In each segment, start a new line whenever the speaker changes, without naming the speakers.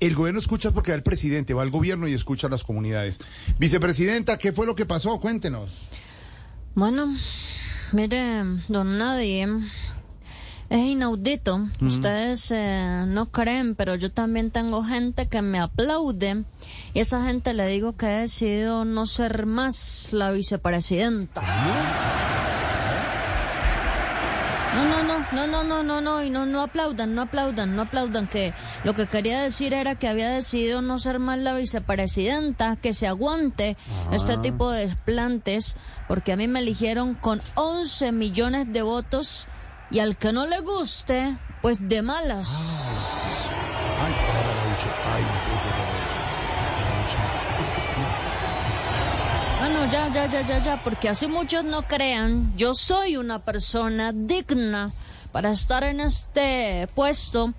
El gobierno escucha porque va el presidente, va al gobierno y escucha a las comunidades. Vicepresidenta, ¿qué fue lo que pasó? Cuéntenos.
Bueno, mire, don Nadie, es inaudito. Ustedes eh, no creen, pero yo también tengo gente que me aplaude. Y esa gente le digo que he decidido no ser más la vicepresidenta. No, no, no, no, no, y no, no aplaudan, no aplaudan, no aplaudan, que lo que quería decir era que había decidido no ser más la vicepresidenta, que se aguante este tipo de desplantes, porque a mí me eligieron con 11 millones de votos y al que no le guste, pues de malas.
Ay, ay,
Bueno, ya, ya, ya, ya, ya, porque así muchos no crean, yo soy una persona digna para estar en este puesto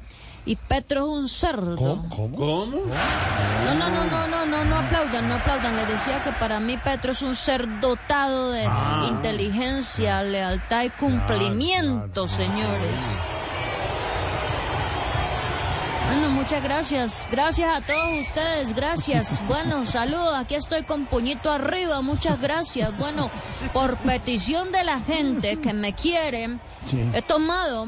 y Petro es un cerdo.
¿Cómo?
No, no, no, no, no, no, no aplaudan, no aplaudan. Les decía que para mí Petro es un ser dotado de inteligencia, lealtad y cumplimiento, señores. Bueno, muchas gracias. Gracias a todos ustedes. Gracias. Bueno, saludos. Aquí estoy con puñito arriba. Muchas gracias. Bueno, por petición de la gente que me quiere, he tomado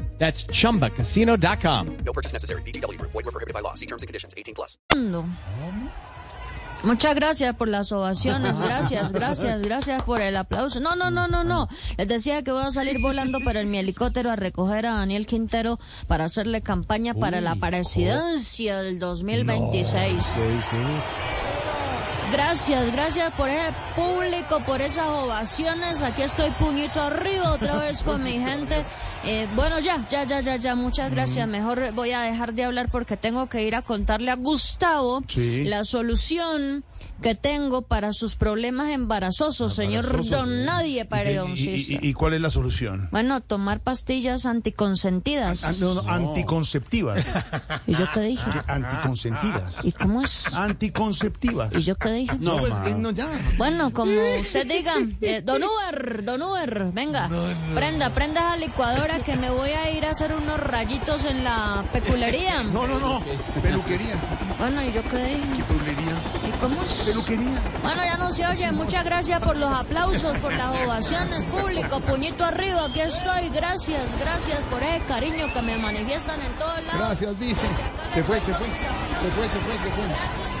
That's chumbacasino.com.
No purchase necessary. VGW Group. Void were prohibited by law. See terms and conditions. 18 plus.
Muchas gracias por las ovaciones, gracias, gracias, gracias por el aplauso. No, no, no, no, no. Les decía que voy a salir volando en mi helicóptero a recoger a Daniel Quintero para hacerle campaña para la presidencia del 2026. Gracias, gracias por ese público, por esas ovaciones. Aquí estoy puñito arriba otra vez con mi gente. Eh, bueno, ya, ya, ya, ya, ya. Muchas gracias. Mejor voy a dejar de hablar porque tengo que ir a contarle a Gustavo
Sí.
la solución que tengo para sus problemas embarazosos, señor Don. Nadie
¿Y,
Paredoncista.
y, y, y cuál es la solución?
Bueno, tomar pastillas anticonsentidas.
Ah, no, no, Anticonceptivas.
¿Y yo qué dije?
Anticonsentidas.
¿Y cómo es?
Anticonceptivas.
¿Y yo qué dije?
No, pues, eh, no, ya.
Bueno, como usted diga, eh, Don Uber, Don Uber, venga, prenda, prenda esa licuadora que me voy a ir a hacer unos rayitos en la peculería.
No, no, no. Peluquería.
Bueno, ¿y yo qué dije?
¿Qué peluquería?
¿Y cómo es?
Peluquería.
Bueno, ya no se oye. Muchas gracias por los aplausos, por las ovaciones, público. Puñito arriba, aquí estoy. Gracias, gracias por ese cariño que me manifiestan en todos lados.
Gracias, Vice. Se fue, se fue. Se fue, se fue, se fue.